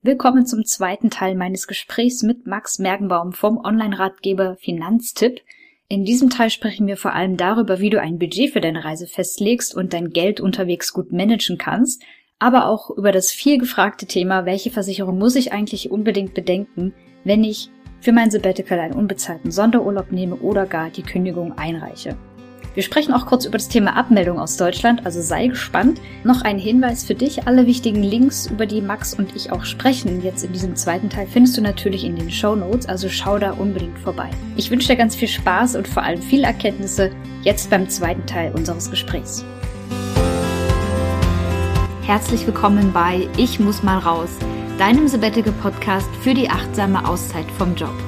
Willkommen zum zweiten Teil meines Gesprächs mit Max Mergenbaum vom Online-Ratgeber Finanztipp. In diesem Teil sprechen wir vor allem darüber, wie du ein Budget für deine Reise festlegst und dein Geld unterwegs gut managen kannst, aber auch über das viel gefragte Thema, welche Versicherung muss ich eigentlich unbedingt bedenken, wenn ich für mein Sabbatical einen unbezahlten Sonderurlaub nehme oder gar die Kündigung einreiche. Wir sprechen auch kurz über das Thema Abmeldung aus Deutschland, also sei gespannt. Noch ein Hinweis für dich. Alle wichtigen Links, über die Max und ich auch sprechen, jetzt in diesem zweiten Teil, findest du natürlich in den Show Notes, also schau da unbedingt vorbei. Ich wünsche dir ganz viel Spaß und vor allem viel Erkenntnisse jetzt beim zweiten Teil unseres Gesprächs. Herzlich willkommen bei Ich muss mal raus, deinem Sabbatical Podcast für die achtsame Auszeit vom Job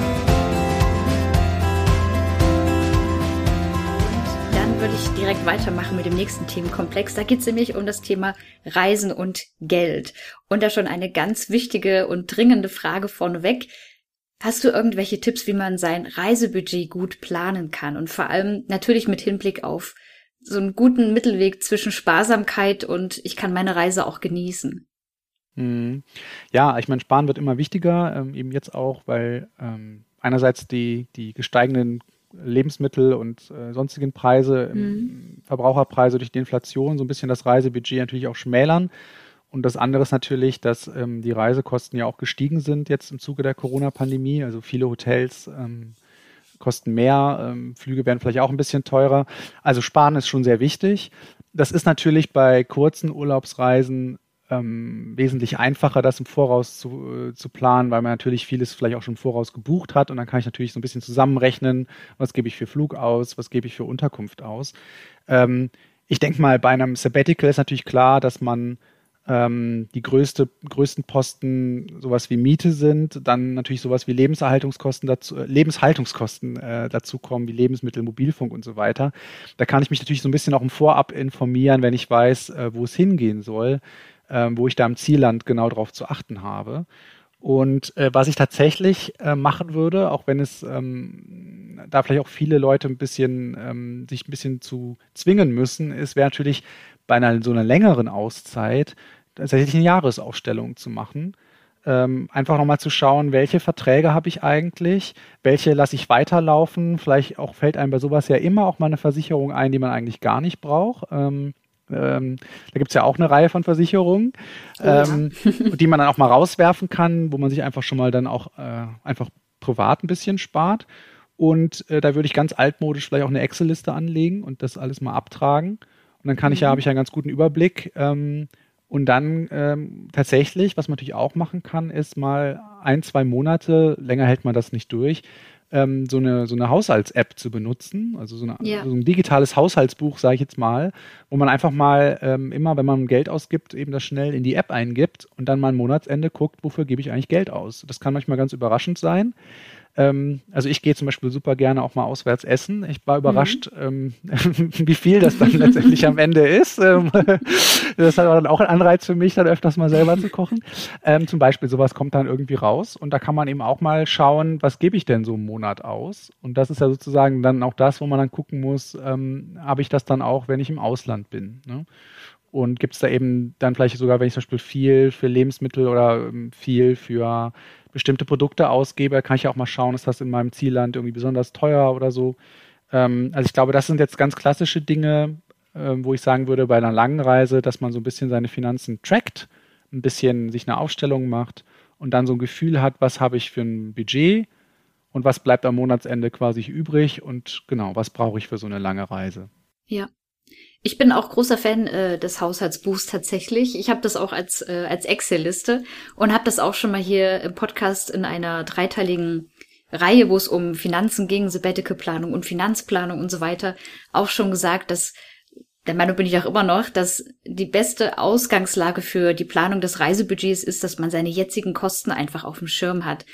Würde ich direkt weitermachen mit dem nächsten Themenkomplex. Da geht es nämlich um das Thema Reisen und Geld. Und da schon eine ganz wichtige und dringende Frage vorneweg. Hast du irgendwelche Tipps, wie man sein Reisebudget gut planen kann? Und vor allem natürlich mit Hinblick auf so einen guten Mittelweg zwischen Sparsamkeit und ich kann meine Reise auch genießen. Mhm. Ja, ich meine, Sparen wird immer wichtiger, ähm, eben jetzt auch, weil ähm, einerseits die, die gesteigenden Lebensmittel und äh, sonstigen Preise, mhm. Verbraucherpreise durch die Inflation so ein bisschen das Reisebudget natürlich auch schmälern. Und das andere ist natürlich, dass ähm, die Reisekosten ja auch gestiegen sind jetzt im Zuge der Corona-Pandemie. Also viele Hotels ähm, kosten mehr, ähm, Flüge werden vielleicht auch ein bisschen teurer. Also sparen ist schon sehr wichtig. Das ist natürlich bei kurzen Urlaubsreisen ähm, wesentlich einfacher, das im Voraus zu, äh, zu planen, weil man natürlich vieles vielleicht auch schon im Voraus gebucht hat und dann kann ich natürlich so ein bisschen zusammenrechnen, was gebe ich für Flug aus, was gebe ich für Unterkunft aus. Ähm, ich denke mal, bei einem Sabbatical ist natürlich klar, dass man ähm, die größte, größten Posten sowas wie Miete sind, dann natürlich sowas wie Lebenserhaltungskosten dazu, äh, Lebenshaltungskosten äh, dazu kommen, wie Lebensmittel, Mobilfunk und so weiter. Da kann ich mich natürlich so ein bisschen auch im Vorab informieren, wenn ich weiß, äh, wo es hingehen soll ähm, wo ich da im Zielland genau darauf zu achten habe. Und äh, was ich tatsächlich äh, machen würde, auch wenn es ähm, da vielleicht auch viele Leute ein bisschen ähm, sich ein bisschen zu zwingen müssen, ist wäre natürlich bei einer so einer längeren Auszeit tatsächlich eine Jahresaufstellung zu machen. Ähm, einfach nochmal zu schauen, welche Verträge habe ich eigentlich, welche lasse ich weiterlaufen. Vielleicht auch fällt einem bei sowas ja immer auch mal eine Versicherung ein, die man eigentlich gar nicht braucht. Ähm, ähm, da gibt es ja auch eine Reihe von Versicherungen, oh, ähm, ja. die man dann auch mal rauswerfen kann, wo man sich einfach schon mal dann auch äh, einfach privat ein bisschen spart. Und äh, da würde ich ganz altmodisch vielleicht auch eine Excel-Liste anlegen und das alles mal abtragen. Und dann kann ich ja, mhm. habe ich ja einen ganz guten Überblick. Ähm, und dann ähm, tatsächlich, was man natürlich auch machen kann, ist mal ein, zwei Monate, länger hält man das nicht durch, ähm, so eine, so eine Haushalts-App zu benutzen, also so, eine, ja. so ein digitales Haushaltsbuch, sage ich jetzt mal, wo man einfach mal ähm, immer, wenn man Geld ausgibt, eben das schnell in die App eingibt und dann mal ein Monatsende guckt, wofür gebe ich eigentlich Geld aus. Das kann manchmal ganz überraschend sein. Ähm, also ich gehe zum Beispiel super gerne auch mal auswärts essen. Ich war überrascht, mhm. ähm, wie viel das dann letztendlich am Ende ist. Ähm, das hat dann auch einen Anreiz für mich, dann öfters mal selber zu kochen. Ähm, zum Beispiel sowas kommt dann irgendwie raus und da kann man eben auch mal schauen, was gebe ich denn so im Monat aus? Und das ist ja sozusagen dann auch das, wo man dann gucken muss, ähm, habe ich das dann auch, wenn ich im Ausland bin. Ne? Und gibt es da eben dann vielleicht sogar, wenn ich zum Beispiel viel für Lebensmittel oder ähm, viel für bestimmte Produkte ausgebe, kann ich auch mal schauen, ist das in meinem Zielland irgendwie besonders teuer oder so. Ähm, also ich glaube, das sind jetzt ganz klassische Dinge, äh, wo ich sagen würde, bei einer langen Reise, dass man so ein bisschen seine Finanzen trackt, ein bisschen sich eine Aufstellung macht und dann so ein Gefühl hat, was habe ich für ein Budget und was bleibt am Monatsende quasi übrig und genau, was brauche ich für so eine lange Reise. Ja, ich bin auch großer Fan äh, des Haushaltsbuchs tatsächlich. Ich habe das auch als, äh, als Excel-Liste und habe das auch schon mal hier im Podcast in einer dreiteiligen Reihe, wo es um Finanzen ging, Sabbatical-Planung und Finanzplanung und so weiter, auch schon gesagt, dass der Meinung bin ich auch immer noch, dass die beste Ausgangslage für die Planung des Reisebudgets ist, dass man seine jetzigen Kosten einfach auf dem Schirm hat.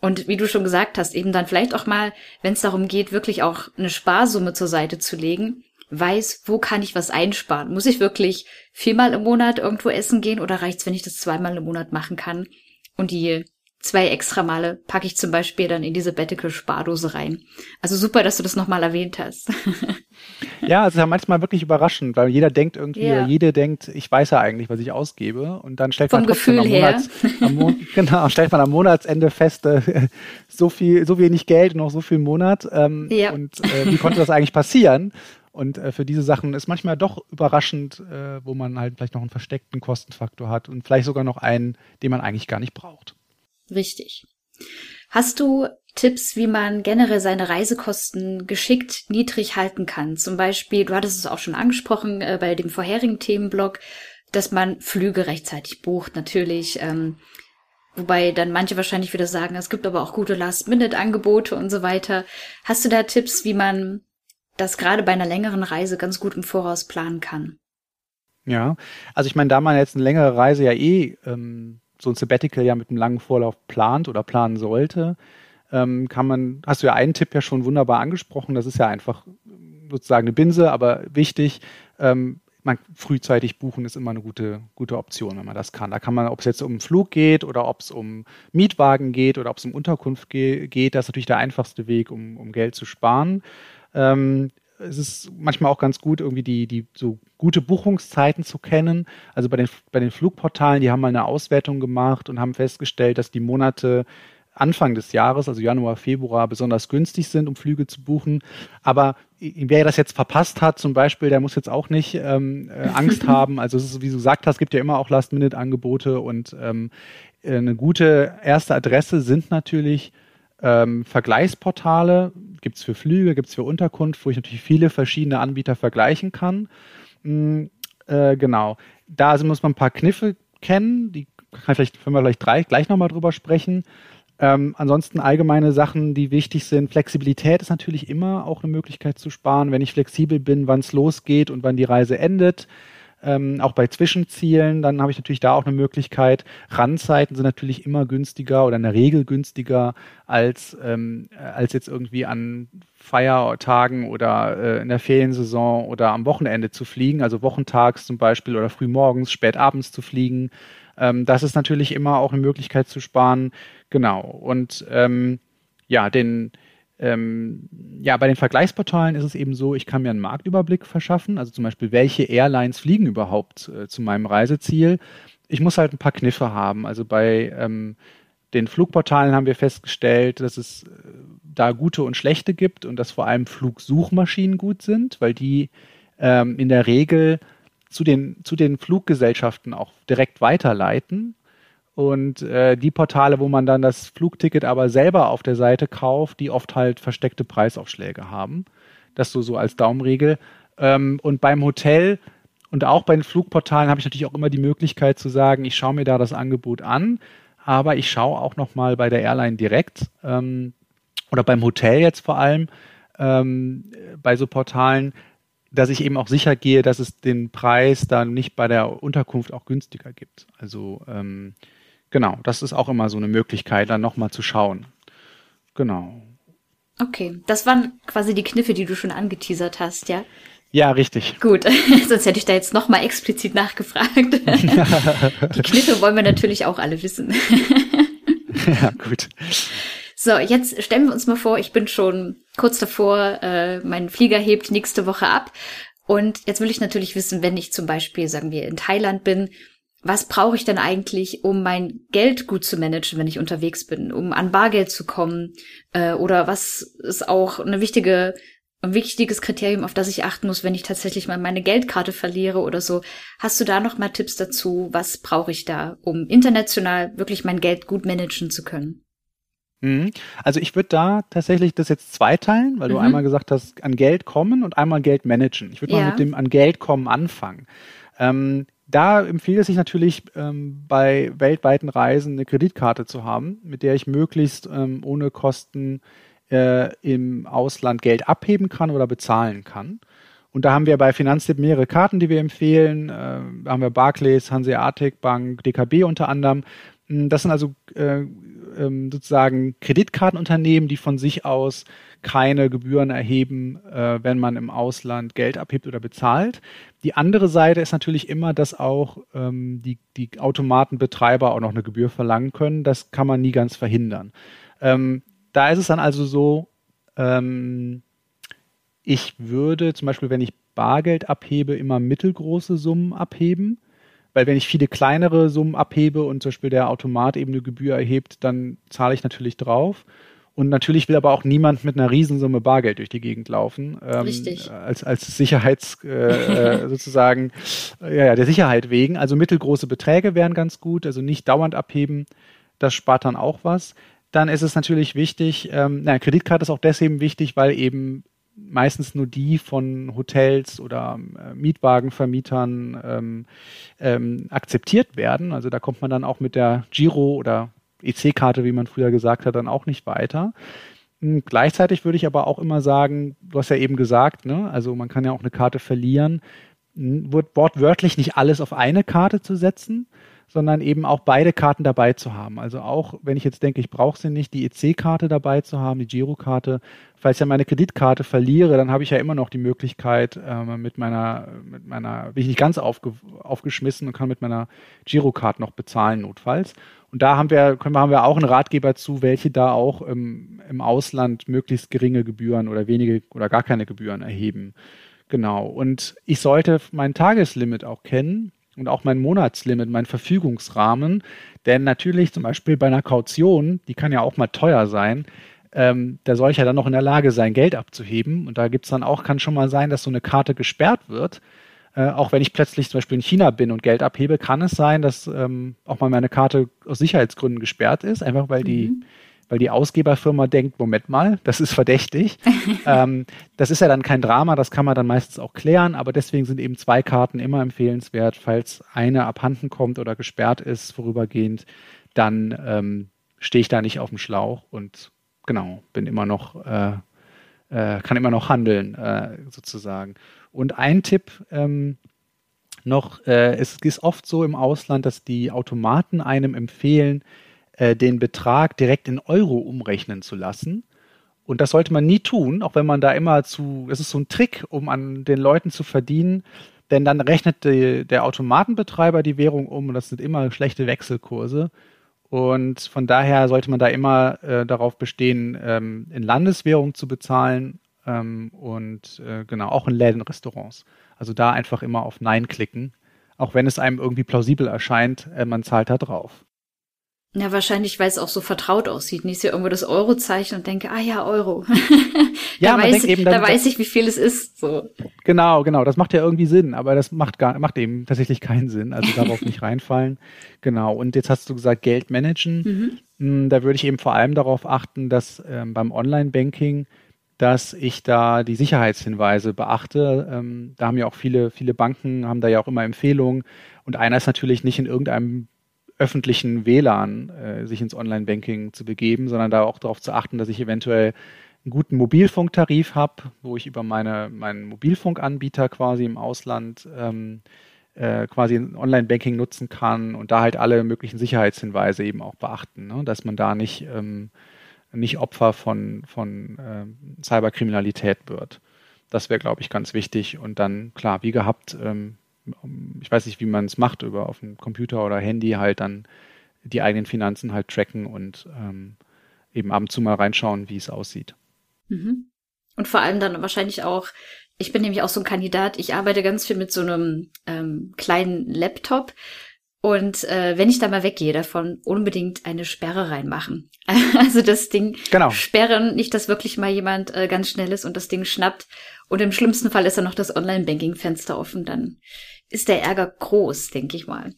Und wie du schon gesagt hast, eben dann vielleicht auch mal, wenn es darum geht, wirklich auch eine Sparsumme zur Seite zu legen, weiß, wo kann ich was einsparen? Muss ich wirklich viermal im Monat irgendwo essen gehen oder reicht's, wenn ich das zweimal im Monat machen kann? Und die zwei extra Male packe ich zum Beispiel dann in diese Bettical-Spardose rein. Also super, dass du das nochmal erwähnt hast. ja, es ist ja manchmal wirklich überraschend, weil jeder denkt irgendwie, ja. jede denkt, ich weiß ja eigentlich, was ich ausgebe. Und dann stellt Vom man Gefühl am, Monats, am Mon genau, stellt man am Monatsende fest, äh, so viel, so wenig Geld und noch so viel Monat. Ähm, ja. Und äh, wie konnte das eigentlich passieren? Und äh, für diese Sachen ist manchmal doch überraschend, äh, wo man halt vielleicht noch einen versteckten Kostenfaktor hat und vielleicht sogar noch einen, den man eigentlich gar nicht braucht. Richtig. Hast du Tipps, wie man generell seine Reisekosten geschickt niedrig halten kann? Zum Beispiel, du hattest es auch schon angesprochen äh, bei dem vorherigen Themenblock, dass man Flüge rechtzeitig bucht, natürlich. Ähm, wobei dann manche wahrscheinlich wieder sagen, es gibt aber auch gute Last-Minute-Angebote und so weiter. Hast du da Tipps, wie man das gerade bei einer längeren Reise ganz gut im Voraus planen kann? Ja, also ich meine, da man jetzt eine längere Reise ja eh ähm, so ein Sabbatical ja mit einem langen Vorlauf plant oder planen sollte, ähm, kann man, hast du ja einen Tipp ja schon wunderbar angesprochen, das ist ja einfach sozusagen eine Binse, aber wichtig, ähm, man frühzeitig buchen ist immer eine gute, gute Option, wenn man das kann. Da kann man, ob es jetzt um Flug geht oder ob es um Mietwagen geht oder ob es um Unterkunft ge geht, das ist natürlich der einfachste Weg, um, um Geld zu sparen. Ähm, es ist manchmal auch ganz gut, irgendwie die, die so gute Buchungszeiten zu kennen. Also bei den, bei den Flugportalen, die haben mal eine Auswertung gemacht und haben festgestellt, dass die Monate Anfang des Jahres, also Januar, Februar, besonders günstig sind, um Flüge zu buchen. Aber wer das jetzt verpasst hat, zum Beispiel, der muss jetzt auch nicht ähm, äh, Angst haben. Also es ist, wie du gesagt hast, gibt ja immer auch Last-Minute-Angebote und ähm, eine gute erste Adresse sind natürlich ähm, Vergleichsportale, gibt es für Flüge, gibt es für Unterkunft, wo ich natürlich viele verschiedene Anbieter vergleichen kann. Mhm, äh, genau. Da muss man ein paar Kniffe kennen, die kann vielleicht, können wir vielleicht drei, gleich nochmal drüber sprechen. Ähm, ansonsten allgemeine Sachen, die wichtig sind. Flexibilität ist natürlich immer auch eine Möglichkeit zu sparen, wenn ich flexibel bin, wann es losgeht und wann die Reise endet ähm, auch bei Zwischenzielen, dann habe ich natürlich da auch eine Möglichkeit. Randzeiten sind natürlich immer günstiger oder in der Regel günstiger als, ähm, als jetzt irgendwie an Feiertagen oder äh, in der Feriensaison oder am Wochenende zu fliegen, also wochentags zum Beispiel oder frühmorgens, spätabends zu fliegen. Ähm, das ist natürlich immer auch eine Möglichkeit zu sparen. Genau. Und ähm, ja, den ähm, ja, bei den Vergleichsportalen ist es eben so, ich kann mir einen Marktüberblick verschaffen, also zum Beispiel, welche Airlines fliegen überhaupt äh, zu meinem Reiseziel. Ich muss halt ein paar Kniffe haben. Also bei ähm, den Flugportalen haben wir festgestellt, dass es äh, da gute und schlechte gibt und dass vor allem Flugsuchmaschinen gut sind, weil die ähm, in der Regel zu den, zu den Fluggesellschaften auch direkt weiterleiten und äh, die Portale, wo man dann das Flugticket aber selber auf der Seite kauft, die oft halt versteckte Preisaufschläge haben. Das so, so als Daumenregel. Ähm, und beim Hotel und auch bei den Flugportalen habe ich natürlich auch immer die Möglichkeit zu sagen, ich schaue mir da das Angebot an, aber ich schaue auch nochmal bei der Airline direkt ähm, oder beim Hotel jetzt vor allem ähm, bei so Portalen, dass ich eben auch sicher gehe, dass es den Preis dann nicht bei der Unterkunft auch günstiger gibt. Also ähm, Genau, das ist auch immer so eine Möglichkeit, dann nochmal zu schauen. Genau. Okay, das waren quasi die Kniffe, die du schon angeteasert hast, ja? Ja, richtig. Gut, sonst hätte ich da jetzt nochmal explizit nachgefragt. die Kniffe wollen wir natürlich auch alle wissen. ja, gut. So, jetzt stellen wir uns mal vor, ich bin schon kurz davor, äh, mein Flieger hebt nächste Woche ab. Und jetzt will ich natürlich wissen, wenn ich zum Beispiel, sagen wir, in Thailand bin, was brauche ich denn eigentlich, um mein Geld gut zu managen, wenn ich unterwegs bin, um an Bargeld zu kommen? Äh, oder was ist auch eine wichtige, ein wichtiges Kriterium, auf das ich achten muss, wenn ich tatsächlich mal meine Geldkarte verliere oder so? Hast du da noch mal Tipps dazu? Was brauche ich da, um international wirklich mein Geld gut managen zu können? Mhm. Also ich würde da tatsächlich das jetzt zweiteilen, weil du mhm. einmal gesagt hast, an Geld kommen und einmal Geld managen. Ich würde ja. mal mit dem an Geld kommen anfangen. Ähm, da empfiehlt es sich natürlich, ähm, bei weltweiten Reisen eine Kreditkarte zu haben, mit der ich möglichst ähm, ohne Kosten äh, im Ausland Geld abheben kann oder bezahlen kann. Und da haben wir bei Finanztipp mehrere Karten, die wir empfehlen. Äh, da haben wir Barclays, Hanseatic Bank, DKB unter anderem. Hm, das sind also äh, ähm, sozusagen Kreditkartenunternehmen, die von sich aus keine Gebühren erheben, äh, wenn man im Ausland Geld abhebt oder bezahlt. Die andere Seite ist natürlich immer, dass auch ähm, die, die Automatenbetreiber auch noch eine Gebühr verlangen können. Das kann man nie ganz verhindern. Ähm, da ist es dann also so, ähm, ich würde zum Beispiel, wenn ich Bargeld abhebe, immer mittelgroße Summen abheben. Weil wenn ich viele kleinere Summen abhebe und zum Beispiel der Automat eben eine Gebühr erhebt, dann zahle ich natürlich drauf. Und natürlich will aber auch niemand mit einer Riesensumme Bargeld durch die Gegend laufen. Ähm, Richtig. Als, als Sicherheits, äh, äh sozusagen, äh, ja, ja, der Sicherheit wegen. Also mittelgroße Beträge wären ganz gut, also nicht dauernd abheben. Das spart dann auch was. Dann ist es natürlich wichtig, ähm, na, Kreditkarte ist auch deswegen wichtig, weil eben meistens nur die von Hotels oder äh, Mietwagenvermietern ähm, ähm, akzeptiert werden. Also da kommt man dann auch mit der Giro oder EC-Karte, wie man früher gesagt hat, dann auch nicht weiter. Hm, gleichzeitig würde ich aber auch immer sagen, du hast ja eben gesagt, ne, also man kann ja auch eine Karte verlieren, hm, wortwörtlich nicht alles auf eine Karte zu setzen, sondern eben auch beide Karten dabei zu haben. Also auch, wenn ich jetzt denke, ich brauche sie nicht, die EC-Karte dabei zu haben, die Girokarte. Falls ich ja meine Kreditkarte verliere, dann habe ich ja immer noch die Möglichkeit, äh, mit meiner, mit meiner, bin ich nicht ganz aufge, aufgeschmissen und kann mit meiner Girokarte noch bezahlen, notfalls. Und da haben wir, können haben wir auch einen Ratgeber zu, welche da auch im, im Ausland möglichst geringe Gebühren oder wenige oder gar keine Gebühren erheben. Genau. Und ich sollte mein Tageslimit auch kennen und auch mein Monatslimit, mein Verfügungsrahmen. Denn natürlich zum Beispiel bei einer Kaution, die kann ja auch mal teuer sein, ähm, da soll ich ja dann noch in der Lage sein, Geld abzuheben. Und da gibt es dann auch, kann schon mal sein, dass so eine Karte gesperrt wird äh, auch wenn ich plötzlich zum Beispiel in China bin und Geld abhebe, kann es sein, dass ähm, auch mal meine Karte aus Sicherheitsgründen gesperrt ist, einfach weil die mhm. Weil die Ausgeberfirma denkt, Moment mal, das ist verdächtig. ähm, das ist ja dann kein Drama, das kann man dann meistens auch klären, aber deswegen sind eben zwei Karten immer empfehlenswert, falls eine abhanden kommt oder gesperrt ist vorübergehend, dann ähm, stehe ich da nicht auf dem Schlauch und genau, bin immer noch, äh, äh, kann immer noch handeln, äh, sozusagen. Und ein Tipp ähm, noch, äh, es ist oft so im Ausland, dass die Automaten einem empfehlen, äh, den Betrag direkt in Euro umrechnen zu lassen. Und das sollte man nie tun, auch wenn man da immer zu, es ist so ein Trick, um an den Leuten zu verdienen, denn dann rechnet die, der Automatenbetreiber die Währung um und das sind immer schlechte Wechselkurse. Und von daher sollte man da immer äh, darauf bestehen, ähm, in Landeswährung zu bezahlen ähm, und äh, genau, auch in Läden, Restaurants. Also da einfach immer auf Nein klicken, auch wenn es einem irgendwie plausibel erscheint, äh, man zahlt da drauf. Ja, wahrscheinlich, weil es auch so vertraut aussieht. Nicht so irgendwo das Eurozeichen und denke, ah ja, Euro. ja, da, weiß, eben, dann, da weiß ich, wie viel es ist. So. Genau, genau. Das macht ja irgendwie Sinn, aber das macht gar, macht eben tatsächlich keinen Sinn. Also darauf nicht reinfallen. Genau. Und jetzt hast du gesagt, Geld managen. Mhm. Hm, da würde ich eben vor allem darauf achten, dass ähm, beim Online-Banking dass ich da die Sicherheitshinweise beachte. Ähm, da haben ja auch viele, viele Banken, haben da ja auch immer Empfehlungen. Und einer ist natürlich nicht in irgendeinem öffentlichen WLAN äh, sich ins Online-Banking zu begeben, sondern da auch darauf zu achten, dass ich eventuell einen guten Mobilfunktarif habe, wo ich über meine, meinen Mobilfunkanbieter quasi im Ausland ähm, äh, quasi Online-Banking nutzen kann und da halt alle möglichen Sicherheitshinweise eben auch beachten, ne? dass man da nicht ähm, nicht Opfer von, von äh, Cyberkriminalität wird. Das wäre, glaube ich, ganz wichtig. Und dann, klar, wie gehabt, ähm, ich weiß nicht, wie man es macht, über auf dem Computer oder Handy halt dann die eigenen Finanzen halt tracken und ähm, eben ab und zu mal reinschauen, wie es aussieht. Mhm. Und vor allem dann wahrscheinlich auch, ich bin nämlich auch so ein Kandidat, ich arbeite ganz viel mit so einem ähm, kleinen Laptop und äh, wenn ich da mal weggehe davon, unbedingt eine Sperre reinmachen. also das Ding genau. sperren, nicht, dass wirklich mal jemand äh, ganz schnell ist und das Ding schnappt. Und im schlimmsten Fall ist dann noch das Online-Banking-Fenster offen. Dann ist der Ärger groß, denke ich mal.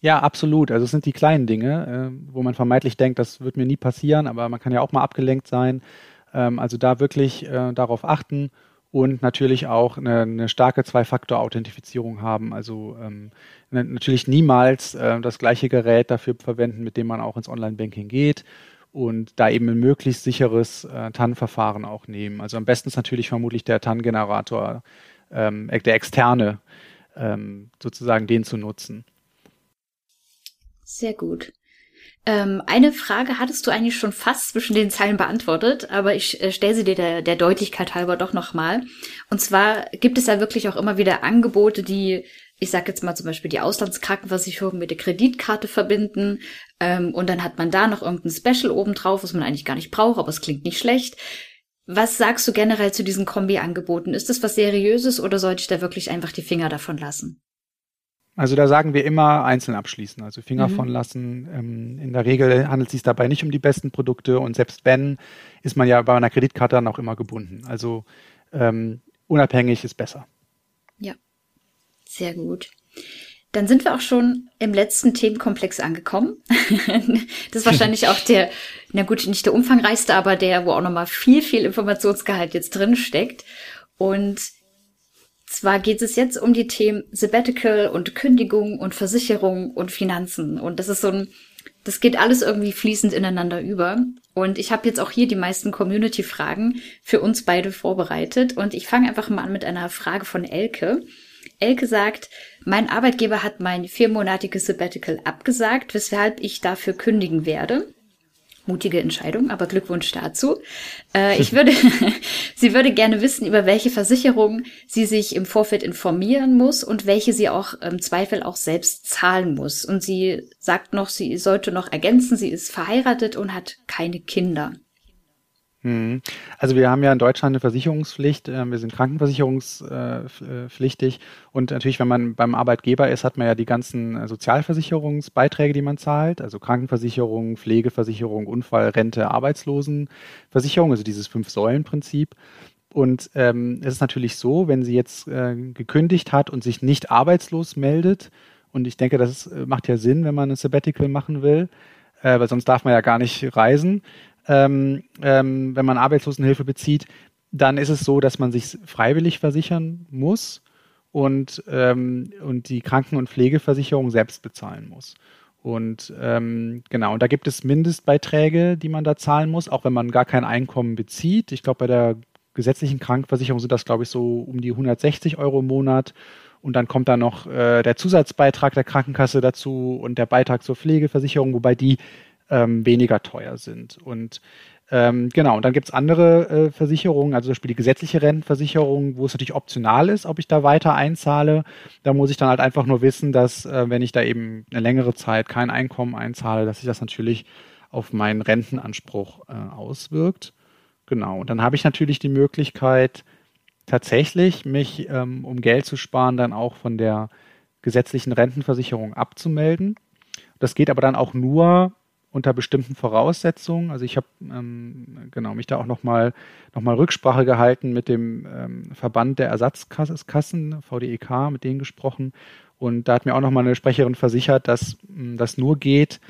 Ja, absolut. Also es sind die kleinen Dinge, äh, wo man vermeintlich denkt, das wird mir nie passieren, aber man kann ja auch mal abgelenkt sein. Ähm, also da wirklich äh, darauf achten und natürlich auch eine, eine starke Zwei-Faktor-Authentifizierung haben. Also ähm, natürlich niemals äh, das gleiche Gerät dafür verwenden, mit dem man auch ins Online-Banking geht und da eben ein möglichst sicheres äh, TAN-Verfahren auch nehmen. Also am besten ist natürlich vermutlich der TAN-Generator, ähm, der externe, ähm, sozusagen den zu nutzen. Sehr gut. Ähm, eine Frage hattest du eigentlich schon fast zwischen den Zeilen beantwortet, aber ich äh, stelle sie dir der, der Deutlichkeit halber doch nochmal. Und zwar gibt es ja wirklich auch immer wieder Angebote, die, ich sag jetzt mal zum Beispiel die Auslandskrankenversicherung mit der Kreditkarte verbinden. Ähm, und dann hat man da noch irgendein Special obendrauf, was man eigentlich gar nicht braucht, aber es klingt nicht schlecht. Was sagst du generell zu diesen Kombi-Angeboten? Ist das was Seriöses oder sollte ich da wirklich einfach die Finger davon lassen? Also da sagen wir immer einzeln abschließen, also Finger mhm. von lassen. Ähm, in der Regel handelt es sich dabei nicht um die besten Produkte und selbst wenn, ist man ja bei einer Kreditkarte dann auch immer gebunden. Also ähm, unabhängig ist besser. Ja, sehr gut. Dann sind wir auch schon im letzten Themenkomplex angekommen. das ist wahrscheinlich auch der, na gut, nicht der umfangreichste, aber der, wo auch nochmal viel, viel Informationsgehalt jetzt drin steckt. Und zwar geht es jetzt um die Themen Sabbatical und Kündigung und Versicherung und Finanzen. Und das ist so ein, das geht alles irgendwie fließend ineinander über. Und ich habe jetzt auch hier die meisten Community-Fragen für uns beide vorbereitet. Und ich fange einfach mal an mit einer Frage von Elke. Elke sagt, mein Arbeitgeber hat mein viermonatiges Sabbatical abgesagt, weshalb ich dafür kündigen werde mutige Entscheidung, aber Glückwunsch dazu. Äh, ich würde, sie würde gerne wissen, über welche Versicherung sie sich im Vorfeld informieren muss und welche sie auch im Zweifel auch selbst zahlen muss. Und sie sagt noch, sie sollte noch ergänzen, sie ist verheiratet und hat keine Kinder. Mhm. Also wir haben ja in Deutschland eine Versicherungspflicht, äh, wir sind krankenversicherungspflichtig und natürlich, wenn man beim Arbeitgeber ist, hat man ja die ganzen äh, Sozialversicherungsbeiträge, die man zahlt, also Krankenversicherung, Pflegeversicherung, Unfall, Rente, Arbeitslosenversicherung, also dieses Fünf-Säulen-Prinzip. Und ähm, es ist natürlich so, wenn sie jetzt äh, gekündigt hat und sich nicht arbeitslos meldet, und ich denke, das äh, macht ja Sinn, wenn man ein Sabbatical machen will, äh, weil sonst darf man ja gar nicht reisen ähm, ähm, wenn man Arbeitslosenhilfe bezieht, dann ist es so, dass man sich freiwillig versichern muss und, ähm, und die Kranken- und Pflegeversicherung selbst bezahlen muss. Und ähm, genau, und da gibt es Mindestbeiträge, die man da zahlen muss, auch wenn man gar kein Einkommen bezieht. Ich glaube, bei der gesetzlichen Krankenversicherung sind das, glaube ich, so um die 160 Euro im Monat. Und dann kommt da noch äh, der Zusatzbeitrag der Krankenkasse dazu und der Beitrag zur Pflegeversicherung, wobei die ähm, weniger teuer sind. Und ähm, genau, und dann gibt's andere äh, Versicherungen, also zum Beispiel die gesetzliche Rentenversicherung, wo es natürlich optional ist, ob ich da weiter einzahle. Da muss ich dann halt einfach nur wissen, dass äh, wenn ich da eben eine längere Zeit kein Einkommen einzahle, dass sich das natürlich auf meinen Rentenanspruch äh, auswirkt. Genau, und dann habe ich natürlich die Möglichkeit, tatsächlich mich, ähm, um Geld zu sparen, dann auch von der gesetzlichen Rentenversicherung abzumelden. Das geht aber dann auch nur, unter bestimmten Voraussetzungen. Also ich habe ähm, genau mich da auch nochmal noch mal Rücksprache gehalten mit dem ähm, Verband der Ersatzkassen, VDEK, mit denen gesprochen. Und da hat mir auch nochmal eine Sprecherin versichert, dass ähm, das nur geht,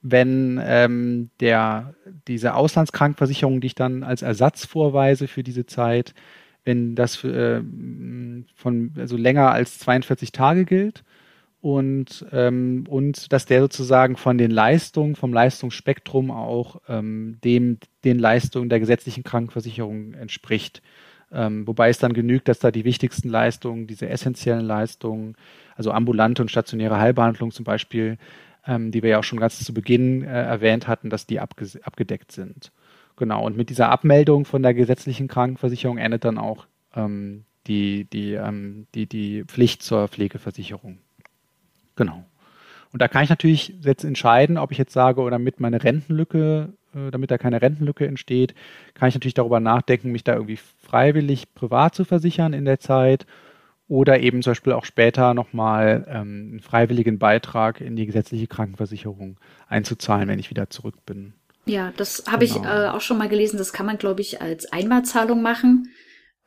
wenn ähm, der, diese Auslandskrankenversicherung, die ich dann als Ersatz vorweise für diese Zeit, wenn das äh, von also länger als 42 Tage gilt und, ähm, und dass der sozusagen von den Leistungen, vom Leistungsspektrum auch ähm, dem, den Leistungen der gesetzlichen Krankenversicherung entspricht. Ähm, wobei es dann genügt, dass da die wichtigsten Leistungen, diese essentiellen Leistungen, also ambulante und stationäre Heilbehandlung zum Beispiel, ähm, die wir ja auch schon ganz zu Beginn äh, erwähnt hatten, dass die abgedeckt sind. Genau, und mit dieser Abmeldung von der gesetzlichen Krankenversicherung endet dann auch ähm, die, die, ähm, die, die Pflicht zur Pflegeversicherung. Genau. Und da kann ich natürlich jetzt entscheiden, ob ich jetzt sage, oder damit meine Rentenlücke, äh, damit da keine Rentenlücke entsteht, kann ich natürlich darüber nachdenken, mich da irgendwie freiwillig privat zu versichern in der Zeit oder eben zum Beispiel auch später nochmal ähm, einen freiwilligen Beitrag in die gesetzliche Krankenversicherung einzuzahlen, wenn ich wieder zurück bin. Ja, das habe genau. ich äh, auch schon mal gelesen. Das kann man, glaube ich, als Einmalzahlung machen,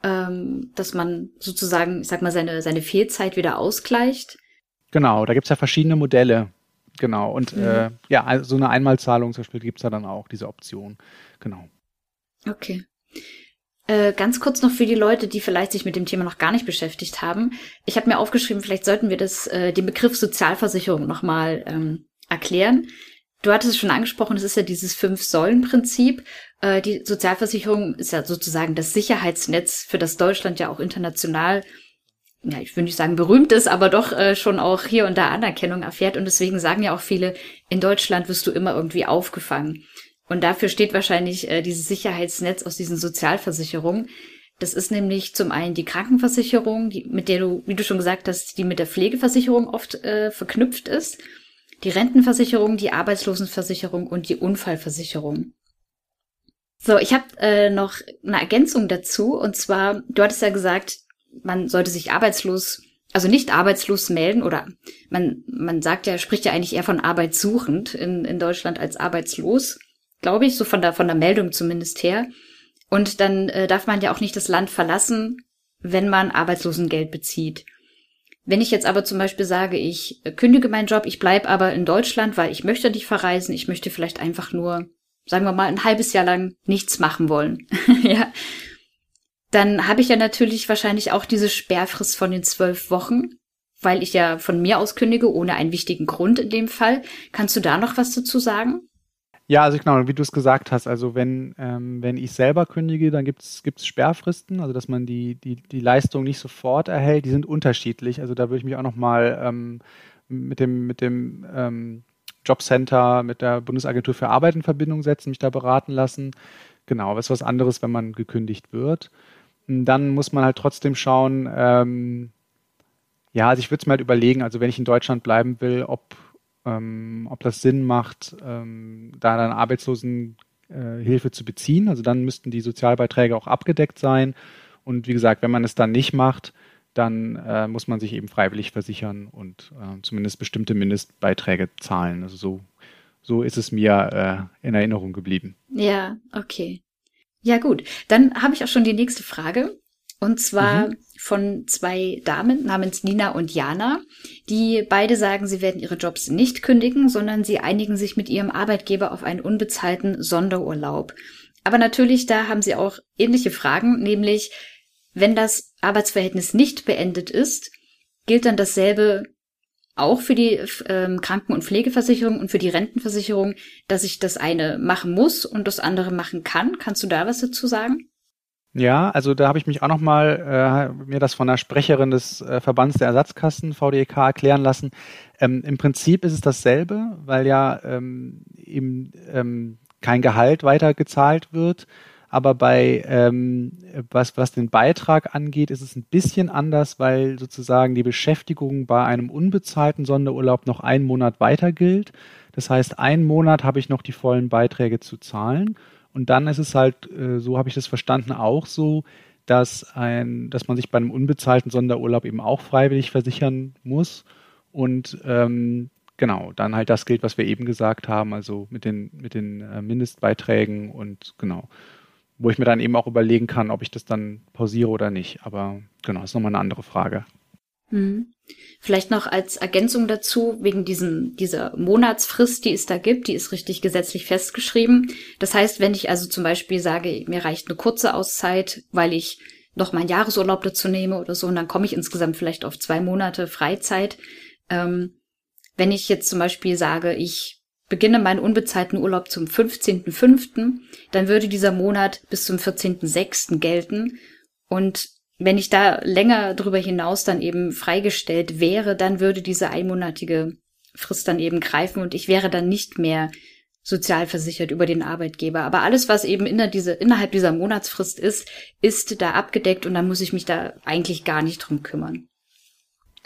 ähm, dass man sozusagen, ich sag mal, seine, seine Fehlzeit wieder ausgleicht. Genau, da gibt's ja verschiedene Modelle. Genau. Und mhm. äh, ja, so eine Einmalzahlung zum Beispiel gibt's da dann auch, diese Option. Genau. Okay. Äh, ganz kurz noch für die Leute, die vielleicht sich mit dem Thema noch gar nicht beschäftigt haben. Ich habe mir aufgeschrieben, vielleicht sollten wir das, äh, den Begriff Sozialversicherung nochmal ähm, erklären. Du hattest es schon angesprochen, es ist ja dieses Fünf-Säulen-Prinzip. Äh, die Sozialversicherung ist ja sozusagen das Sicherheitsnetz, für das Deutschland ja auch international ja, ich würde nicht sagen berühmt ist, aber doch äh, schon auch hier und da Anerkennung erfährt. Und deswegen sagen ja auch viele, in Deutschland wirst du immer irgendwie aufgefangen. Und dafür steht wahrscheinlich äh, dieses Sicherheitsnetz aus diesen Sozialversicherungen. Das ist nämlich zum einen die Krankenversicherung, die, mit der du, wie du schon gesagt hast, die mit der Pflegeversicherung oft äh, verknüpft ist, die Rentenversicherung, die Arbeitslosenversicherung und die Unfallversicherung. So, ich habe äh, noch eine Ergänzung dazu. Und zwar, du hattest ja gesagt, man sollte sich arbeitslos, also nicht arbeitslos melden oder man, man sagt ja, spricht ja eigentlich eher von arbeitssuchend in, in Deutschland als arbeitslos, glaube ich, so von der, von der Meldung zumindest her. Und dann äh, darf man ja auch nicht das Land verlassen, wenn man Arbeitslosengeld bezieht. Wenn ich jetzt aber zum Beispiel sage, ich kündige meinen Job, ich bleibe aber in Deutschland, weil ich möchte nicht verreisen, ich möchte vielleicht einfach nur sagen wir mal, ein halbes Jahr lang nichts machen wollen, ja, dann habe ich ja natürlich wahrscheinlich auch diese Sperrfrist von den zwölf Wochen, weil ich ja von mir aus kündige, ohne einen wichtigen Grund in dem Fall. Kannst du da noch was dazu sagen? Ja, also genau, wie du es gesagt hast, also wenn, ähm, wenn ich selber kündige, dann gibt es Sperrfristen, also dass man die, die, die Leistung nicht sofort erhält, die sind unterschiedlich. Also da würde ich mich auch nochmal ähm, mit dem, mit dem ähm, Jobcenter mit der Bundesagentur für Arbeit in Verbindung setzen, mich da beraten lassen. Genau, was ist was anderes, wenn man gekündigt wird. Dann muss man halt trotzdem schauen, ähm, ja, also ich würde es mir halt überlegen, also wenn ich in Deutschland bleiben will, ob, ähm, ob das Sinn macht, ähm, da dann Arbeitslosenhilfe äh, zu beziehen. Also dann müssten die Sozialbeiträge auch abgedeckt sein. Und wie gesagt, wenn man es dann nicht macht, dann äh, muss man sich eben freiwillig versichern und äh, zumindest bestimmte Mindestbeiträge zahlen. Also so, so ist es mir äh, in Erinnerung geblieben. Ja, okay. Ja, gut. Dann habe ich auch schon die nächste Frage. Und zwar mhm. von zwei Damen namens Nina und Jana, die beide sagen, sie werden ihre Jobs nicht kündigen, sondern sie einigen sich mit ihrem Arbeitgeber auf einen unbezahlten Sonderurlaub. Aber natürlich, da haben sie auch ähnliche Fragen, nämlich wenn das Arbeitsverhältnis nicht beendet ist, gilt dann dasselbe auch für die ähm, Kranken- und Pflegeversicherung und für die Rentenversicherung, dass ich das eine machen muss und das andere machen kann. Kannst du da was dazu sagen? Ja, also da habe ich mich auch nochmal äh, mir das von der Sprecherin des äh, Verbands der Ersatzkassen VDEK erklären lassen. Ähm, Im Prinzip ist es dasselbe, weil ja ähm, eben ähm, kein Gehalt weitergezahlt wird aber bei ähm, was, was den Beitrag angeht, ist es ein bisschen anders, weil sozusagen die Beschäftigung bei einem unbezahlten Sonderurlaub noch einen Monat weiter gilt. Das heißt, einen Monat habe ich noch die vollen Beiträge zu zahlen. Und dann ist es halt, äh, so habe ich das verstanden, auch so, dass ein, dass man sich bei einem unbezahlten Sonderurlaub eben auch freiwillig versichern muss. Und ähm, genau, dann halt das gilt, was wir eben gesagt haben, also mit den, mit den äh, Mindestbeiträgen und genau wo ich mir dann eben auch überlegen kann, ob ich das dann pausiere oder nicht. Aber genau, ist nochmal eine andere Frage. Hm. Vielleicht noch als Ergänzung dazu, wegen diesen, dieser Monatsfrist, die es da gibt, die ist richtig gesetzlich festgeschrieben. Das heißt, wenn ich also zum Beispiel sage, mir reicht eine kurze Auszeit, weil ich noch meinen Jahresurlaub dazu nehme oder so, und dann komme ich insgesamt vielleicht auf zwei Monate Freizeit. Ähm, wenn ich jetzt zum Beispiel sage, ich beginne meinen unbezahlten Urlaub zum 15.05., dann würde dieser Monat bis zum 14.06. gelten. Und wenn ich da länger darüber hinaus dann eben freigestellt wäre, dann würde diese einmonatige Frist dann eben greifen und ich wäre dann nicht mehr sozialversichert über den Arbeitgeber. Aber alles, was eben inner diese, innerhalb dieser Monatsfrist ist, ist da abgedeckt und dann muss ich mich da eigentlich gar nicht drum kümmern.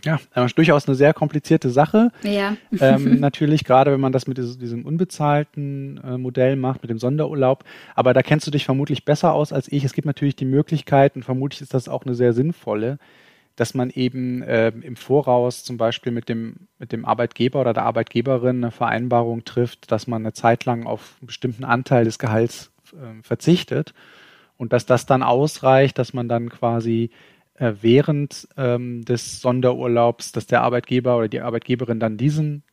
Ja, das ist durchaus eine sehr komplizierte Sache. Ja. Ähm, natürlich, gerade wenn man das mit diesem unbezahlten äh, Modell macht, mit dem Sonderurlaub. Aber da kennst du dich vermutlich besser aus als ich. Es gibt natürlich die Möglichkeit, und vermutlich ist das auch eine sehr sinnvolle, dass man eben äh, im Voraus zum Beispiel mit dem, mit dem Arbeitgeber oder der Arbeitgeberin eine Vereinbarung trifft, dass man eine Zeit lang auf einen bestimmten Anteil des Gehalts äh, verzichtet und dass das dann ausreicht, dass man dann quasi äh, während ähm, des Sonderurlaubs, dass der Arbeitgeber oder die Arbeitgeberin dann diesen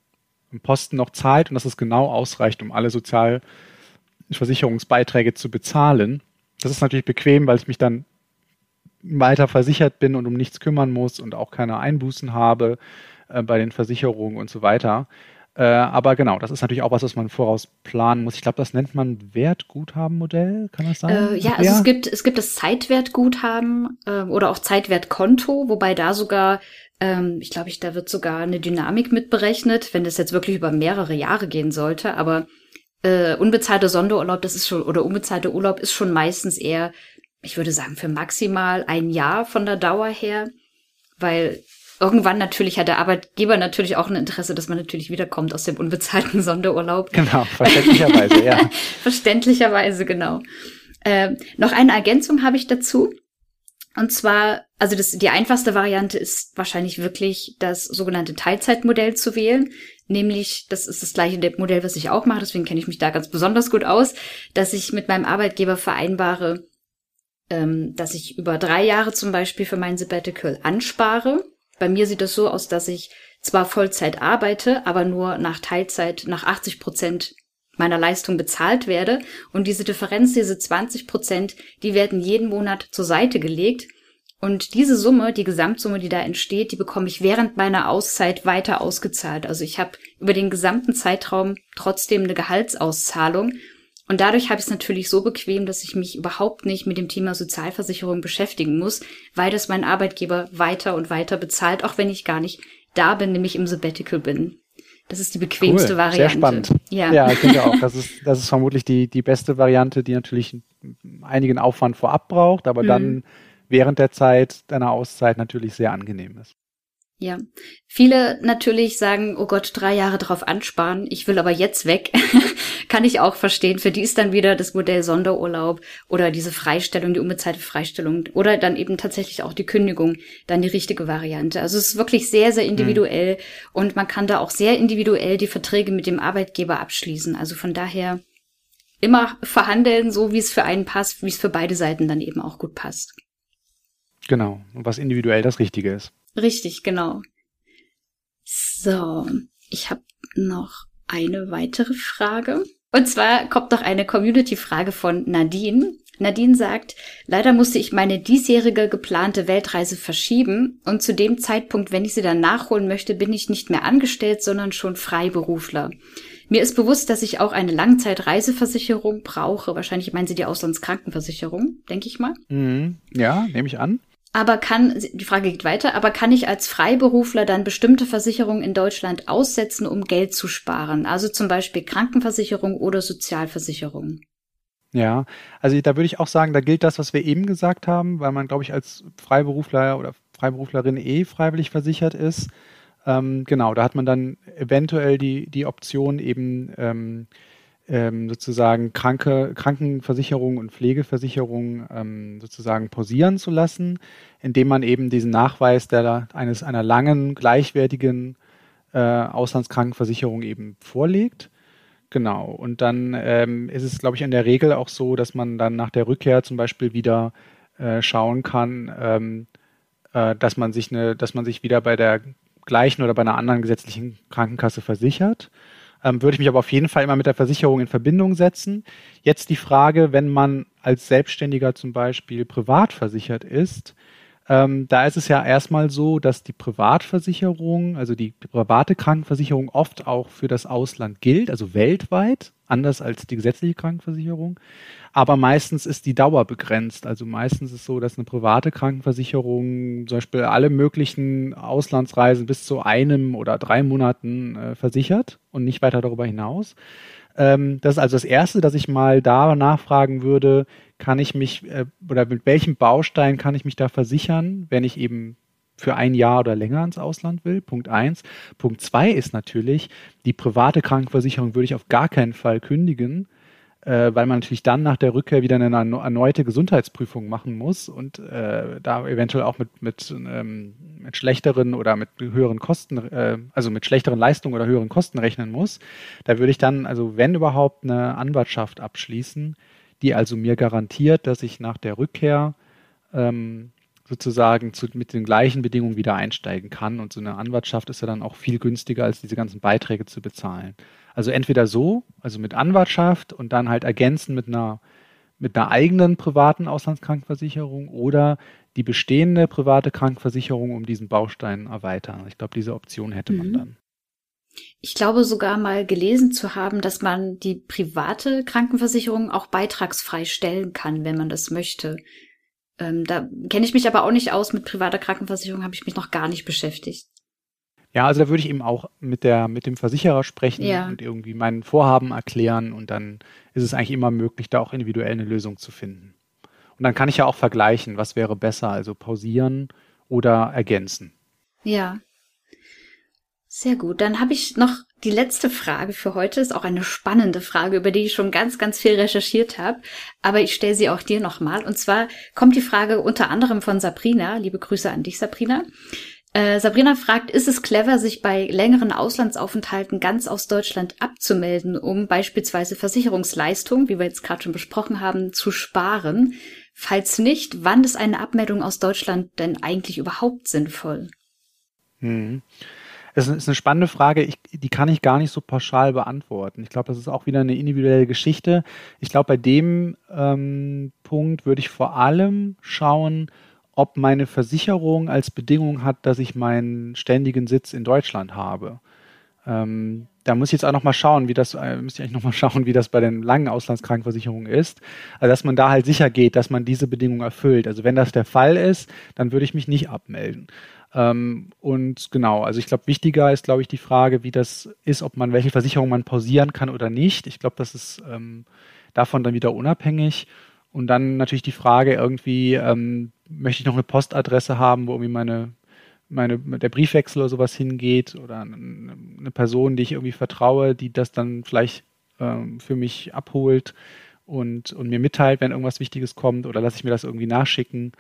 Posten noch zahlt und dass es genau ausreicht, um alle Sozialversicherungsbeiträge zu bezahlen. Das ist natürlich bequem, weil ich mich dann weiter versichert bin und um nichts kümmern muss und auch keine Einbußen habe äh, bei den Versicherungen und so weiter. Äh, aber genau, das ist natürlich auch was, was man voraus planen muss. Ich glaube, das nennt man Wertguthabenmodell, kann das sein? Äh, ja, also es gibt, es gibt das Zeitwertguthaben äh, oder auch Zeitwertkonto, wobei da sogar, ähm, ich glaube, ich, da wird sogar eine Dynamik mitberechnet, wenn das jetzt wirklich über mehrere Jahre gehen sollte. Aber äh, unbezahlter Sonderurlaub, das ist schon, oder unbezahlter Urlaub ist schon meistens eher, ich würde sagen, für maximal ein Jahr von der Dauer her, weil irgendwann natürlich hat der Arbeitgeber natürlich auch ein Interesse, dass man natürlich wiederkommt aus dem unbezahlten Sonderurlaub. Genau, verständlicherweise, ja. verständlicherweise, genau. Äh, noch eine Ergänzung habe ich dazu. Und zwar, also das, die einfachste Variante ist wahrscheinlich wirklich das sogenannte Teilzeitmodell zu wählen. Nämlich, das ist das gleiche Modell, was ich auch mache, deswegen kenne ich mich da ganz besonders gut aus, dass ich mit meinem Arbeitgeber vereinbare, ähm, dass ich über drei Jahre zum Beispiel für mein Sabbatical anspare bei mir sieht es so aus, dass ich zwar Vollzeit arbeite, aber nur nach Teilzeit, nach 80 Prozent meiner Leistung bezahlt werde. Und diese Differenz, diese 20 Prozent, die werden jeden Monat zur Seite gelegt. Und diese Summe, die Gesamtsumme, die da entsteht, die bekomme ich während meiner Auszeit weiter ausgezahlt. Also ich habe über den gesamten Zeitraum trotzdem eine Gehaltsauszahlung und dadurch habe ich es natürlich so bequem, dass ich mich überhaupt nicht mit dem Thema Sozialversicherung beschäftigen muss, weil das mein Arbeitgeber weiter und weiter bezahlt, auch wenn ich gar nicht da bin, nämlich im Sabbatical bin. Das ist die bequemste cool, Variante. Sehr spannend. Ja. ja, ich denke auch. Das ist, das ist vermutlich die, die beste Variante, die natürlich einigen Aufwand vorab braucht, aber mhm. dann während der Zeit deiner Auszeit natürlich sehr angenehm ist. Ja. Viele natürlich sagen, oh Gott, drei Jahre drauf ansparen, ich will aber jetzt weg. Kann ich auch verstehen. Für die ist dann wieder das Modell Sonderurlaub oder diese Freistellung, die unbezahlte Freistellung oder dann eben tatsächlich auch die Kündigung dann die richtige Variante. Also es ist wirklich sehr, sehr individuell mhm. und man kann da auch sehr individuell die Verträge mit dem Arbeitgeber abschließen. Also von daher immer verhandeln, so wie es für einen passt, wie es für beide Seiten dann eben auch gut passt. Genau. Was individuell das Richtige ist. Richtig, genau. So, ich habe noch eine weitere Frage. Und zwar kommt noch eine Community-Frage von Nadine. Nadine sagt, leider musste ich meine diesjährige geplante Weltreise verschieben und zu dem Zeitpunkt, wenn ich sie dann nachholen möchte, bin ich nicht mehr angestellt, sondern schon Freiberufler. Mir ist bewusst, dass ich auch eine Langzeitreiseversicherung brauche. Wahrscheinlich meinen Sie die Auslandskrankenversicherung, denke ich mal. Mhm. Ja, nehme ich an. Aber kann, die Frage geht weiter, aber kann ich als Freiberufler dann bestimmte Versicherungen in Deutschland aussetzen, um Geld zu sparen? Also zum Beispiel Krankenversicherung oder Sozialversicherung? Ja, also da würde ich auch sagen, da gilt das, was wir eben gesagt haben, weil man, glaube ich, als Freiberufler oder Freiberuflerin eh freiwillig versichert ist. Ähm, genau, da hat man dann eventuell die, die Option eben ähm, ähm, sozusagen Kranke, Krankenversicherung und Pflegeversicherung ähm, sozusagen pausieren zu lassen, indem man eben diesen Nachweis der, eines einer langen, gleichwertigen äh, Auslandskrankenversicherung eben vorlegt. Genau. Und dann ähm, ist es, glaube ich, in der Regel auch so, dass man dann nach der Rückkehr zum Beispiel wieder äh, schauen kann, ähm, äh, dass man sich eine, dass man sich wieder bei der gleichen oder bei einer anderen gesetzlichen Krankenkasse versichert ähm, würde ich mich aber auf jeden Fall immer mit der Versicherung in Verbindung setzen. Jetzt die Frage, wenn man als Selbstständiger zum Beispiel privat versichert ist, ähm, da ist es ja erstmal so, dass die Privatversicherung, also die, die private Krankenversicherung oft auch für das Ausland gilt, also weltweit, anders als die gesetzliche Krankenversicherung. Aber meistens ist die Dauer begrenzt. Also meistens ist so, dass eine private Krankenversicherung zum Beispiel alle möglichen Auslandsreisen bis zu einem oder drei Monaten äh, versichert und nicht weiter darüber hinaus. Ähm, das ist also das Erste, dass ich mal da nachfragen würde, kann ich mich äh, oder mit welchem Baustein kann ich mich da versichern, wenn ich eben für ein Jahr oder länger ins Ausland will. Punkt eins. Punkt zwei ist natürlich, die private Krankenversicherung würde ich auf gar keinen Fall kündigen, äh, weil man natürlich dann nach der Rückkehr wieder eine erneute Gesundheitsprüfung machen muss und äh, da eventuell auch mit, mit, ähm, mit schlechteren oder mit höheren Kosten, äh, also mit schlechteren Leistungen oder höheren Kosten rechnen muss. Da würde ich dann, also wenn überhaupt, eine Anwartschaft abschließen, die also mir garantiert, dass ich nach der Rückkehr ähm, sozusagen zu, mit den gleichen Bedingungen wieder einsteigen kann. Und so eine Anwartschaft ist ja dann auch viel günstiger, als diese ganzen Beiträge zu bezahlen. Also entweder so, also mit Anwartschaft und dann halt ergänzen mit einer, mit einer eigenen privaten Auslandskrankenversicherung oder die bestehende private Krankenversicherung um diesen Baustein erweitern. Ich glaube, diese Option hätte man mhm. dann. Ich glaube sogar mal gelesen zu haben, dass man die private Krankenversicherung auch beitragsfrei stellen kann, wenn man das möchte. Ähm, da kenne ich mich aber auch nicht aus. Mit privater Krankenversicherung habe ich mich noch gar nicht beschäftigt. Ja, also da würde ich eben auch mit der, mit dem Versicherer sprechen Ja. und irgendwie mein Vorhaben erklären und dann ist es eigentlich immer möglich, da auch individuell eine Lösung zu finden. Und dann kann ich ja auch vergleichen, was wäre besser, also pausieren oder ergänzen. Ja. Sehr gut. Dann habe ich noch die letzte Frage für heute. Ist auch eine spannende Frage, über die ich schon ganz, ganz viel recherchiert habe. Aber ich stelle sie auch dir nochmal. Und zwar kommt die Frage unter anderem von Sabrina. Liebe Grüße an dich, Sabrina. Äh, Sabrina fragt, ist es clever, sich bei längeren Auslandsaufenthalten ganz aus Deutschland abzumelden, um beispielsweise Versicherungsleistungen, wie wir jetzt gerade schon besprochen haben, zu sparen? Falls nicht, wann ist eine Abmeldung aus Deutschland denn eigentlich überhaupt sinnvoll? Mhm. Es ist eine spannende Frage, ich, die kann ich gar nicht so pauschal beantworten. Ich glaube, das ist auch wieder eine individuelle Geschichte. Ich glaube, bei dem ähm, Punkt würde ich vor allem schauen, ob meine Versicherung als Bedingung hat, dass ich meinen ständigen Sitz in Deutschland habe. Ähm, da muss ich jetzt auch noch mal schauen, wie das, äh, müsste ich eigentlich noch mal schauen, wie das bei den langen Auslandskrankenversicherungen ist. Also, dass man da halt sicher geht, dass man diese Bedingung erfüllt. Also, wenn das der Fall ist, dann würde ich mich nicht abmelden. Ähm, und genau, also ich glaube, wichtiger ist, glaube ich, die Frage, wie das ist, ob man welche Versicherung man pausieren kann oder nicht. Ich glaube, das ist ähm, davon dann wieder unabhängig. Und dann natürlich die Frage irgendwie, ähm, möchte ich noch eine Postadresse haben, wo irgendwie meine, meine, der Briefwechsel oder sowas hingeht oder eine, Person, die ich irgendwie vertraue, die das dann vielleicht ähm, für mich abholt und, und mir mitteilt, wenn irgendwas Wichtiges kommt oder lasse ich mir das irgendwie nachschicken.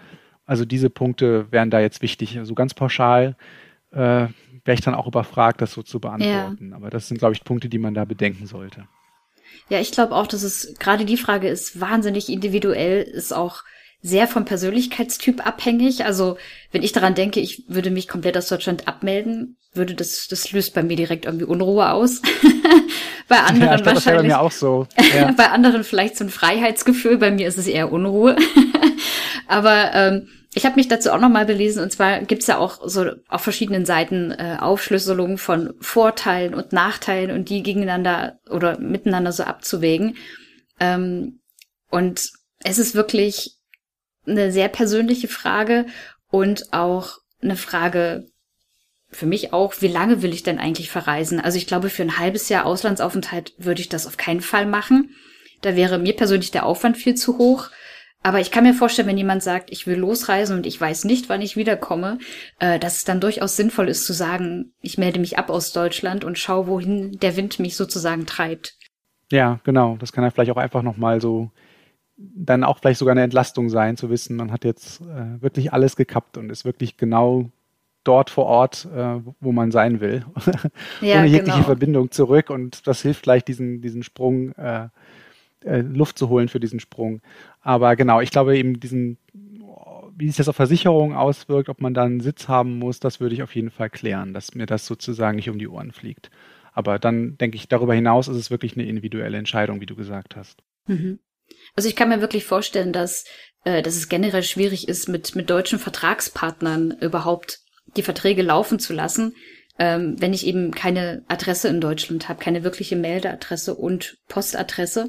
Also diese Punkte wären da jetzt wichtig. Also ganz pauschal äh, wäre ich dann auch überfragt, das so zu beantworten. Ja. Aber das sind, glaube ich, Punkte, die man da bedenken sollte. Ja, ich glaube auch, dass es gerade die Frage ist wahnsinnig individuell, ist auch sehr vom Persönlichkeitstyp abhängig. Also wenn ich daran denke, ich würde mich komplett aus Deutschland abmelden, würde das, das löst bei mir direkt irgendwie Unruhe aus. bei anderen ja, glaub, wahrscheinlich. Das bei mir auch so. Ja. bei anderen vielleicht so ein Freiheitsgefühl, bei mir ist es eher Unruhe. Aber ähm, ich habe mich dazu auch nochmal belesen und zwar gibt's ja auch so auf verschiedenen Seiten äh, Aufschlüsselungen von Vorteilen und Nachteilen und die gegeneinander oder miteinander so abzuwägen. Ähm, und es ist wirklich eine sehr persönliche Frage und auch eine Frage für mich auch, wie lange will ich denn eigentlich verreisen? Also ich glaube, für ein halbes Jahr Auslandsaufenthalt würde ich das auf keinen Fall machen. Da wäre mir persönlich der Aufwand viel zu hoch. Aber ich kann mir vorstellen, wenn jemand sagt, ich will losreisen und ich weiß nicht, wann ich wiederkomme, äh, dass es dann durchaus sinnvoll ist zu sagen, ich melde mich ab aus Deutschland und schaue, wohin der Wind mich sozusagen treibt. Ja, genau. Das kann ja vielleicht auch einfach nochmal so dann auch vielleicht sogar eine Entlastung sein, zu wissen, man hat jetzt äh, wirklich alles gekappt und ist wirklich genau dort vor Ort, äh, wo man sein will, Ja, ohne jegliche genau. Verbindung zurück und das hilft gleich diesen, diesen Sprung, äh, Luft zu holen für diesen Sprung. Aber genau, ich glaube eben diesen, wie sich das auf Versicherungen auswirkt, ob man da einen Sitz haben muss, das würde ich auf jeden Fall klären, dass mir das sozusagen nicht um die Ohren fliegt. Aber dann denke ich, darüber hinaus ist es wirklich eine individuelle Entscheidung, wie du gesagt hast. Mhm. Also ich kann mir wirklich vorstellen, dass, äh, dass es generell schwierig ist, mit, mit deutschen Vertragspartnern überhaupt die Verträge laufen zu lassen, ähm, wenn ich eben keine Adresse in Deutschland habe, keine wirkliche Meldeadresse und Postadresse.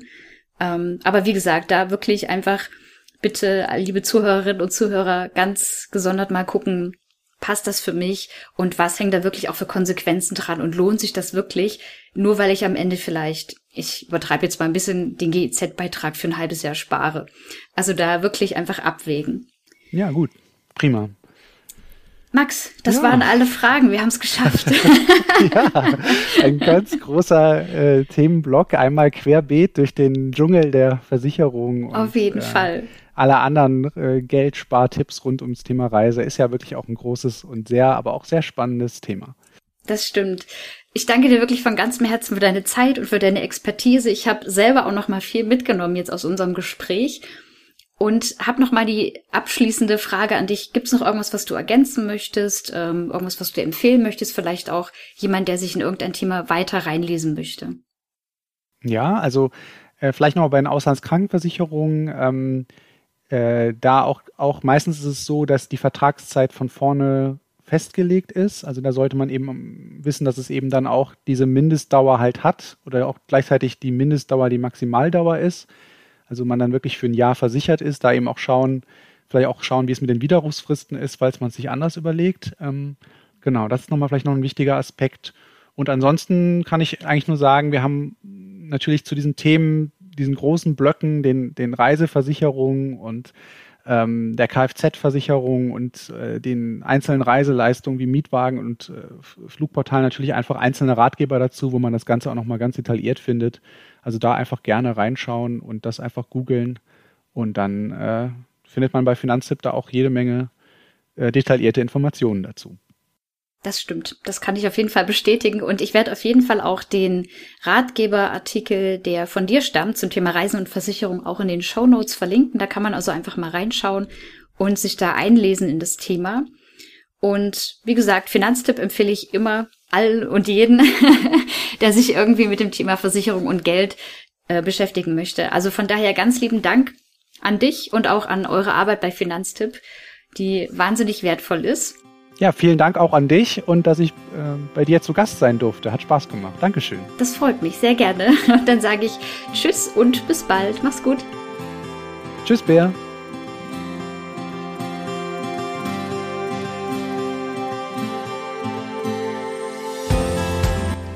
Ähm, aber wie gesagt, da wirklich einfach bitte, liebe Zuhörerinnen und Zuhörer, ganz gesondert mal gucken, passt das für mich und was hängt da wirklich auch für Konsequenzen dran und lohnt sich das wirklich, nur weil ich am Ende vielleicht, ich übertreibe jetzt mal ein bisschen, den GEZ-Beitrag für ein halbes Jahr spare. Also da wirklich einfach abwägen. Ja, gut. Prima. Max, das Ja. waren alle Fragen, wir haben es geschafft. ja, ein ganz großer äh, Themenblock, einmal querbeet durch den Dschungel der Versicherung. und, Auf jeden äh, Fall. Alle anderen äh, Geldspartipps rund ums Thema Reise ist ja wirklich auch ein großes und sehr, aber auch sehr spannendes Thema. Das stimmt. Ich danke dir wirklich von ganzem Herzen für deine Zeit und für deine Expertise. Ich habe selber auch noch mal viel mitgenommen jetzt aus unserem Gespräch und habe noch mal die abschließende Frage an dich. Gibt es noch irgendwas, was du ergänzen möchtest? Ähm, irgendwas, was du empfehlen möchtest? Vielleicht auch jemand, der sich in irgendein Thema weiter reinlesen möchte. Ja, also äh, vielleicht noch bei den Auslandskrankenversicherungen. Ähm, äh, da auch, auch meistens ist es so, dass die Vertragszeit von vorne festgelegt ist. Also da sollte man eben wissen, dass es eben dann auch diese Mindestdauer halt hat oder auch gleichzeitig die Mindestdauer die Maximaldauer ist. Also man dann wirklich für ein Jahr versichert ist, da eben auch schauen, vielleicht auch schauen, wie es mit den Widerrufsfristen ist, falls man es sich anders überlegt. Ähm, genau, das ist nochmal vielleicht noch ein wichtiger Aspekt. Und ansonsten kann ich eigentlich nur sagen, wir haben natürlich zu diesen Themen, diesen großen Blöcken, den, den Reiseversicherungen und ähm, der Kfz-Versicherung und äh, den einzelnen Reiseleistungen wie Mietwagen und äh, Flugportal natürlich einfach einzelne Ratgeber dazu, wo man das Ganze auch nochmal ganz detailliert findet. Also da einfach gerne reinschauen und das einfach googeln und dann äh, findet man bei Finanztipp da auch jede Menge äh, detaillierte Informationen dazu. Das stimmt. Das kann ich auf jeden Fall bestätigen. Und ich werde auf jeden Fall auch den Ratgeberartikel, der von dir stammt, zum Thema Reisen und Versicherung auch in den Show Notes verlinken. Da kann man also einfach mal reinschauen und sich da einlesen in das Thema. Und wie gesagt, Finanztipp empfehle ich immer all und jeden, der sich irgendwie mit dem Thema Versicherung und Geld äh, beschäftigen möchte. Also von daher ganz lieben Dank an dich und auch an eure Arbeit bei Finanztipp, die wahnsinnig wertvoll ist. Ja, vielen Dank auch an dich und dass ich äh, bei dir zu Gast sein durfte. Hat Spaß gemacht. Dankeschön. Das freut mich sehr gerne. dann sage ich Tschüss und bis bald. Mach's gut. Tschüss, Bär.